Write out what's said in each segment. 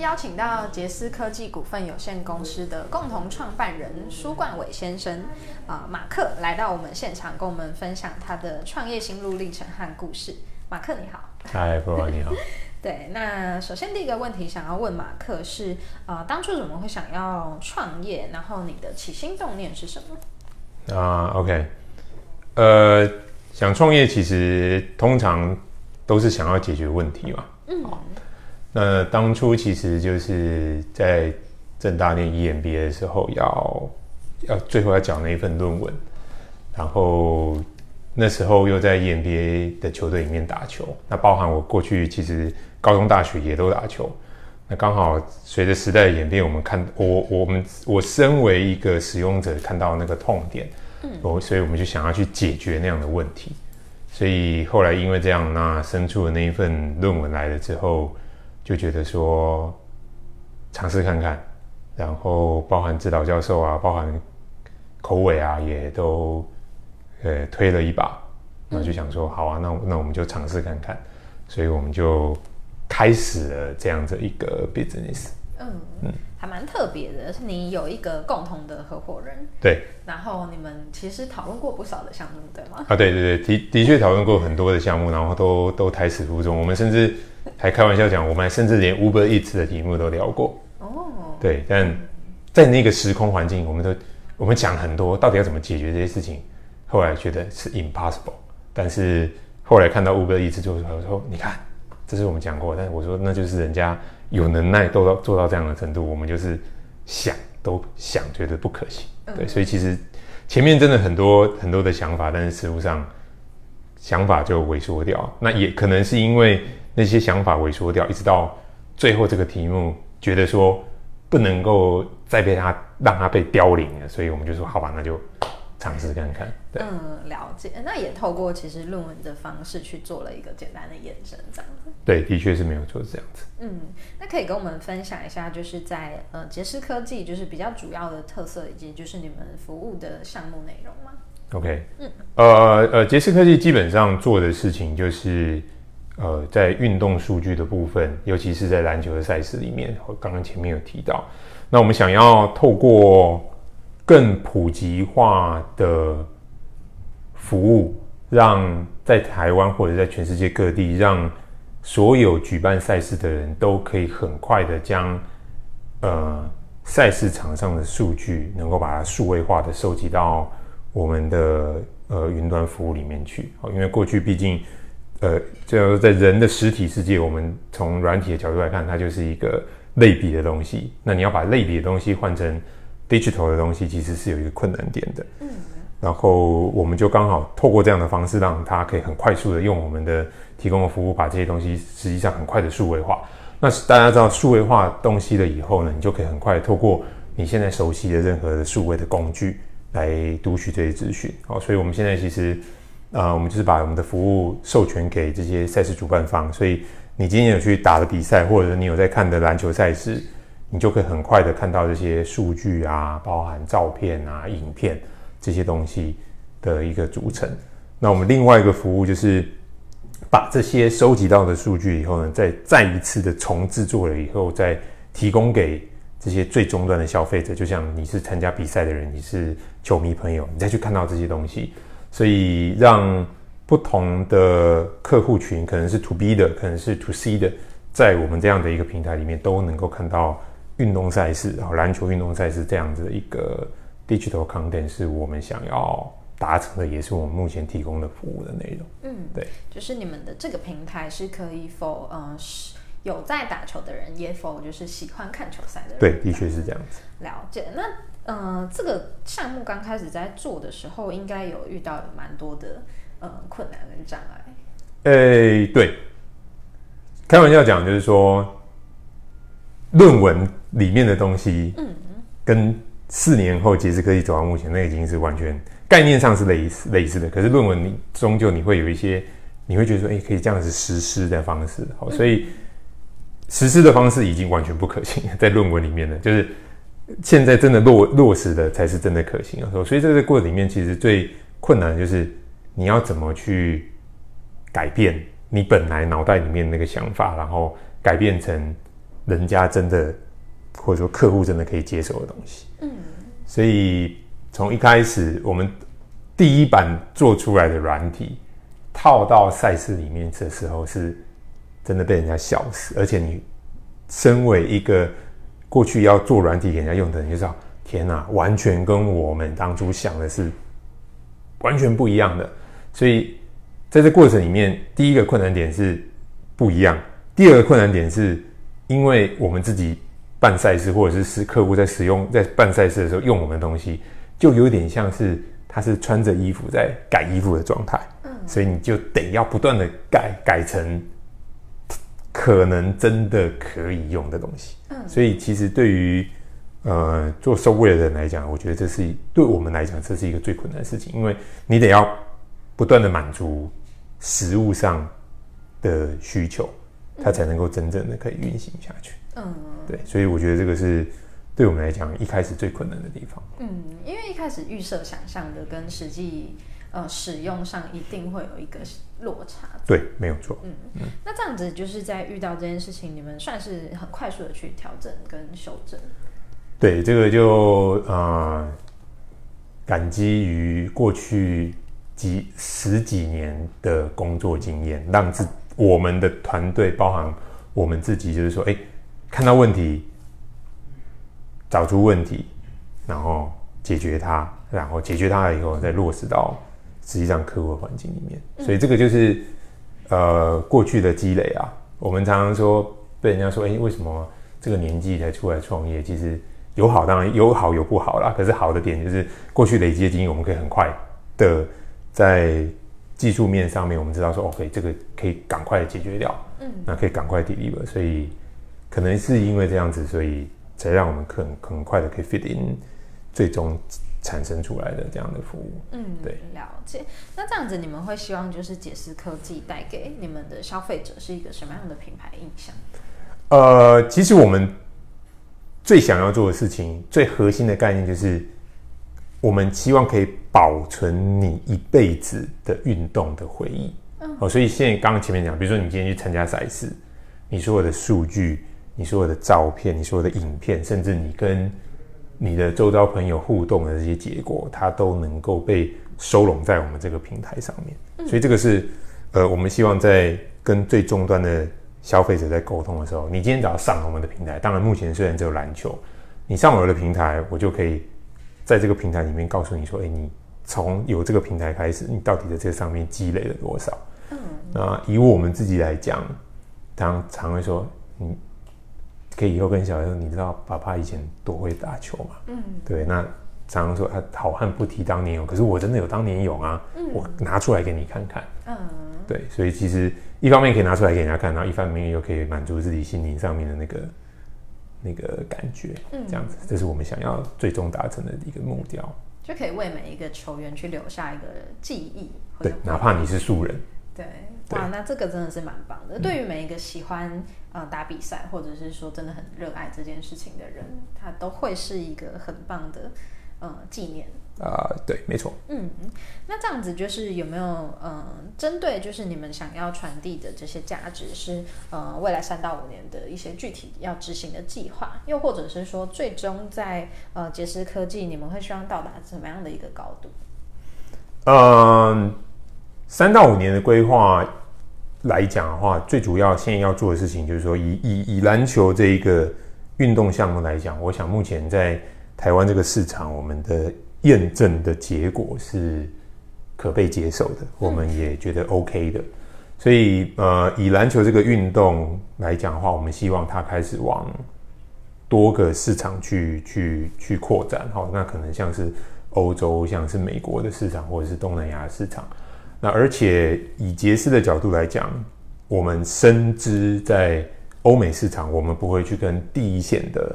天邀请到杰斯科技股份有限公司的共同创办人舒冠伟先生，啊、马克来到我们现场，跟我们分享他的创业心路历程和故事。马克你好。嗨，你好。对，那首先第一个问题想要问马克是，呃，当初怎么会想要创业？然后你的起心动念是什么？啊、o k 呃，想创业其实通常都是想要解决问题嘛。嗯。那当初其实就是在正大念 EMBA 的时候要，要最后要讲那一份论文，然后那时候又在 EMBA 的球队里面打球，那包含我过去其实高中、大学也都打球。那刚好随着时代的演变，我们看我我们我身为一个使用者，看到那个痛点，嗯，我所以我们就想要去解决那样的问题。所以后来因为这样，那生出的那一份论文来了之后，就觉得说尝试看看，然后包含指导教授啊，包含口尾啊，也都呃推了一把，那就想说好啊，那那我们就尝试看看，所以我们就开始了这样子一个 business。嗯，还蛮特别的，是你有一个共同的合伙人，对然后你们其实讨论过不少的项目，对吗？啊，对对对，的的确讨论过很多的项目，然后都都胎死腹中。我们甚至 还开玩笑讲，我们还甚至连 Uber Eats 的题目都聊过。哦，对，但在那个时空环境，我们都我们讲很多，到底要怎么解决这些事情，后来觉得是 impossible。但是后来看到 Uber Eats 做出来，我说你看，这是我们讲过，但是我说那就是人家有能耐都到做到这样的程度，我们就是想都想觉得不可行。对，所以其实前面真的很多很多的想法，但是实物上想法就萎缩掉。那也可能是因为那些想法萎缩掉，一直到最后这个题目，觉得说不能够再被它让它被凋零了，所以我们就说好吧，那就尝试看看。对，嗯，了解。那也透过其实论文的方式去做了一个简单的验证，这样子。对，的确是没有错，是这样子。嗯，那可以跟我们分享一下，就是在呃杰斯科技，就是比较主要的特色，以及就是你们服务的项目内容吗？OK，嗯，呃呃，杰斯科技基本上做的事情就是，呃，在运动数据的部分，尤其是在篮球的赛事里面，我刚刚前面有提到，那我们想要透过更普及化的服务，让在台湾或者在全世界各地，让所有举办赛事的人都可以很快的将呃赛事场上的数据，能够把它数位化的收集到我们的呃云端服务里面去。因为过去毕竟呃，就是在人的实体世界，我们从软体的角度来看，它就是一个类比的东西。那你要把类比的东西换成 digital 的东西，其实是有一个困难点的。嗯。然后我们就刚好透过这样的方式，让它可以很快速的用我们的提供的服务，把这些东西实际上很快的数位化。那大家知道数位化东西了以后呢，你就可以很快透过你现在熟悉的任何的数位的工具来读取这些资讯。好，所以我们现在其实，呃，我们就是把我们的服务授权给这些赛事主办方。所以你今天有去打的比赛，或者你有在看的篮球赛事，你就可以很快的看到这些数据啊，包含照片啊、影片这些东西的一个组成。那我们另外一个服务就是。把这些收集到的数据以后呢，再再一次的重制作了以后，再提供给这些最终端的消费者。就像你是参加比赛的人，你是球迷朋友，你再去看到这些东西，所以让不同的客户群，可能是 To B 的，可能是 To C 的，在我们这样的一个平台里面，都能够看到运动赛事，然后篮球运动赛事这样子的一个 digital content，是我们想要。达成的也是我们目前提供的服务的内容。嗯，对，就是你们的这个平台是可以否呃是有在打球的人，也否就是喜欢看球赛的人。对，的确是这样子。了解。那呃，这个项目刚开始在做的时候，应该有遇到有蛮多的呃困难跟障碍。诶、对，开玩笑讲就是说，论文里面的东西，嗯，跟四年后其实科技走到目前，那已经是完全概念上是类似类似的，可是论文你终究你会有一些你会觉得说，哎、可以这样子实施的方式，好，所以实施的方式已经完全不可行，在论文里面呢，就是现在真的落落实的才是真的可行啊，所以在这个过程里面，其实最困难的就是你要怎么去改变你本来脑袋里面那个想法，然后改变成人家真的或者说客户真的可以接受的东西。嗯，所以从一开始我们第一版做出来的软体套到赛事里面的时候，是真的被人家笑死。而且你身为一个过去要做软体给人家用的人，就知道天哪，完全跟我们当初想的是完全不一样的。所以在这过程里面，第一个困难点是不一样，第二个困难点是因为我们自己办赛事，或者是是客户在使用在办赛事的时候用我们的东西，就有点像是他是穿着衣服在改衣服的状态，嗯，所以你就得要不断的改改成可能真的可以用的东西，嗯，所以其实对于呃做收柜的人来讲，我觉得这是对我们来讲这是一个最困难的事情，因为你得要不断的满足食物上的需求，它才能够真正的可以运行下去。嗯，对，所以我觉得这个是对我们来讲一开始最困难的地方。嗯，因为一开始预设想象的跟实际呃使用上一定会有一个落差。对，没有错。嗯，那这样子就是在遇到这件事情，你们算是很快速的去调整跟修正。对，这个就呃，感激于过去几十几年的工作经验，让自我们的团队，包含我们自己，就是说，哎，看到问题，找出问题，然后解决它，然后解决它了以后，再落实到实际上客户的环境里面。所以这个就是呃过去的积累啊。我们常常说被人家说，哎，为什么这个年纪才出来创业？其实有好，当然有好有不好啦。可是好的点就是过去累积的经验，我们可以很快的在技术面上面，我们知道说，OK，这个可以赶快的解决掉，嗯，那可以赶快 deliver。所以可能是因为这样子，所以才让我们很很快的可以 fit in 最终产生出来的这样的服务。嗯，对，了解。那这样子，你们会希望就是解释科技带给你们的消费者是一个什么样的品牌印象？呃，其实我们最想要做的事情，最核心的概念就是，我们希望可以保存你一辈子的运动的回忆。嗯，哦，所以现在刚刚前面讲，比如说你今天去参加赛事，你所有的数据、你所有的照片、你所有的影片，甚至你跟你的周遭朋友互动的这些结果，它都能够被收拢在我们这个平台上面。所以这个是呃，我们希望在跟最终端的消费者在沟通的时候，你今天只要上我们的平台，当然目前虽然只有篮球，你上我的平台，我就可以在这个平台里面告诉你说，哎、你从有这个平台开始，你到底在这上面积累了多少？嗯，那以我们自己来讲，常常会说，你可以以后跟小孩说，你知道爸爸以前多会打球吗？嗯，对，那常常说他，好汉不提当年勇，可是我真的有当年勇啊，嗯我拿出来给你看看。嗯，对，所以其实一方面可以拿出来给人家看，然后一方面又可以满足自己心灵上面的那个那个感觉，嗯这样子，这是我们想要最终达成的一个目标。就可以为每一个球员去留下一个记忆。对，哪怕你是素人，对哇，那这个真的是蛮棒的。对于每一个喜欢呃打比赛，或者是说真的很热爱这件事情的人，他都会是一个很棒的呃纪念。啊、对，没错。嗯，那这样子就是有没有嗯，针对就是你们想要传递的这些价值是呃未来三到五年的一些具体要执行的计划，又或者是说最终在呃杰斯科技你们会希望到达怎么样的一个高度？嗯，三到五年的规划来讲的话，最主要现在要做的事情就是说以，以以篮球这一个运动项目来讲，我想目前在台湾这个市场，我们的验证的结果是可被接受的，我们也觉得 OK 的。所以，呃，以篮球这个运动来讲的话，我们希望它开始往多个市场去去去扩展。好，那可能像是欧洲，像是美国的市场，或者是东南亚的市场。那而且以杰斯的角度来讲，我们深知在欧美市场，我们不会去跟第一线的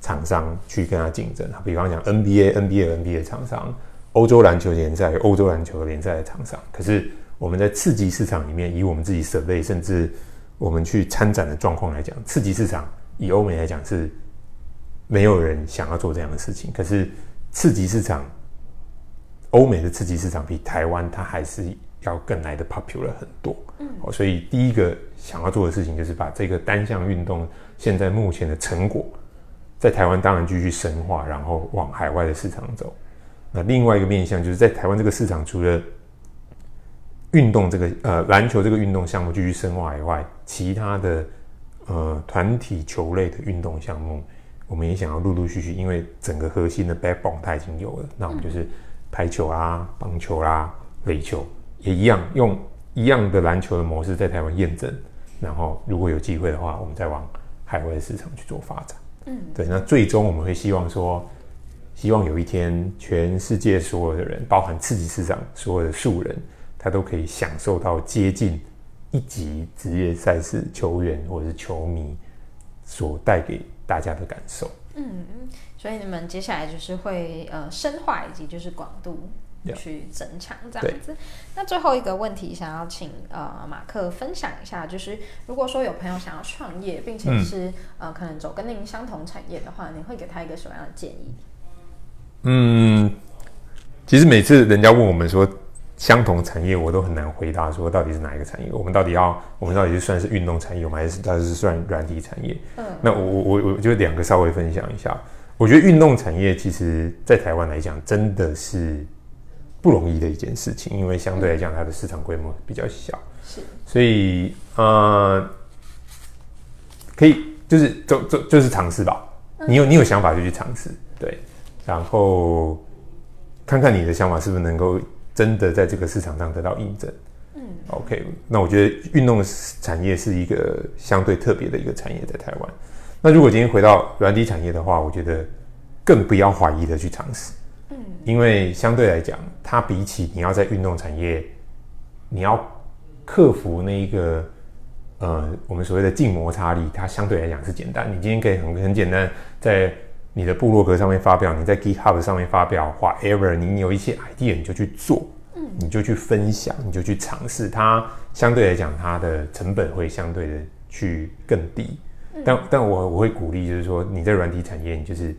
厂商去跟他竞争。比方讲 NBA、NBA、NBA 厂商，欧洲篮球联赛、欧洲篮球联赛的厂商。可是我们在次级市场里面，以我们自己设备，甚至我们去参展的状况来讲，次级市场以欧美来讲是没有人想要做这样的事情。可是次级市场，欧美的刺激市场比台湾它还是要更来的 popular 很多。嗯，所以第一个想要做的事情就是把这个单项运动现在目前的成果，在台湾当然继续深化，然后往海外的市场走。那另外一个面向就是在台湾这个市场，除了运动这个呃篮球这个运动项目继续深化以外，其他的呃团体球类的运动项目，我们也想要陆陆续续，因为整个核心的 backbone 它已经有了，那我们就是排球啦、棒球啦、垒球也一样，用一样的篮球的模式在台湾验证，然后如果有机会的话，我们再往海外的市场去做发展。嗯，对，那最终我们会希望说。希望有一天，全世界所有的人，包含刺激市场所有的素人，他都可以享受到接近一级职业赛事球员或者是球迷所带给大家的感受。嗯，所以你们接下来就是会呃深化以及就是广度去增强这样子。那最后一个问题，想要请呃马克分享一下，就是如果说有朋友想要创业，并且是呃可能走跟您相同产业的话，你会给他一个什么样的建议？嗯，其实每次人家问我们说相同产业，我都很难回答说到底是哪一个产业。我们到底要，我们到底是算是运动产业，还是它是算软体产业？嗯，那我我我我就两个稍微分享一下。我觉得运动产业其实，在台湾来讲，真的是不容易的一件事情，因为相对来讲，它的市场规模比较小。是，所以呃，可以就是就就就是尝试吧。你有你有想法就去尝试，对。然后看看你的想法是不是能够真的在这个市场上得到印证。嗯，OK，那我觉得运动产业是一个相对特别的一个产业在台湾。那如果今天回到软体产业的话，我觉得更不要怀疑的去尝试。嗯，因为相对来讲，它比起你要在运动产业，你要克服那一个呃我们所谓的静摩擦力，它相对来讲是简单。你今天可以很很简单在。你的部落格上面发表，你在 GitHub 上面发表，whatever，你有一些 idea 你就去做，嗯，你就去分享，你就去尝试，它相对来讲它的成本会相对的去更低，但但我我会鼓励就是说你在软体产业，你就是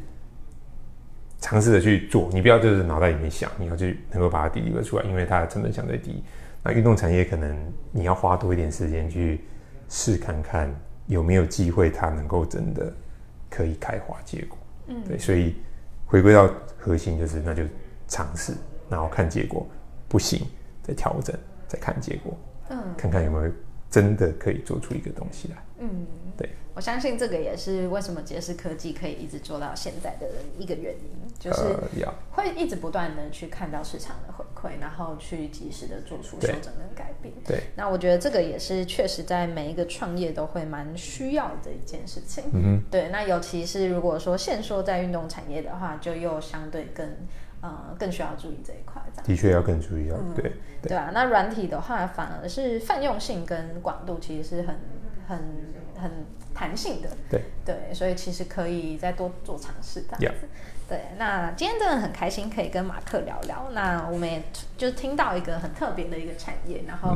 尝试的去做，你不要就是脑袋里面想，你要去能够把它 deliver 出来，因为它的成本相对低。那运动产业可能你要花多一点时间去试看看有没有机会，它能够真的可以开花结果。对，所以回归到核心就是，那就尝试，然后看结果，不行再调整，再看结果，嗯，看看有没有真的可以做出一个东西来。嗯，对，我相信这个也是为什么杰士科技可以一直做到现在的一个原因，就是会一直不断的去看到市场的回馈，然后去及时的做出修整跟改变。对，那我觉得这个也是确实在每一个创业都会蛮需要的一件事情。嗯对，那尤其是如果说现说在运动产业的话，就又相对更呃更需要注意这一块。的确要更注意，要对对啊。那软体的话，反而是泛用性跟广度其实是很。很很弹性的，对对，所以其实可以再多做尝试这样子。对，那今天真的很开心可以跟马克聊聊。那我们也就听到一个很特别的一个产业，然后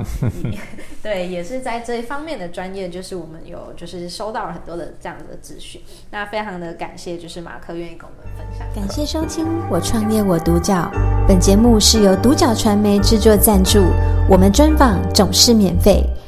对，也是在这一方面的专业，就是我们有就是收到了很多的这样子的资讯。那非常的感谢，就是马克愿意跟我们分享。感谢收听《我创业我独角》，本节目是由独角传媒制作赞助，我们专访总是免费。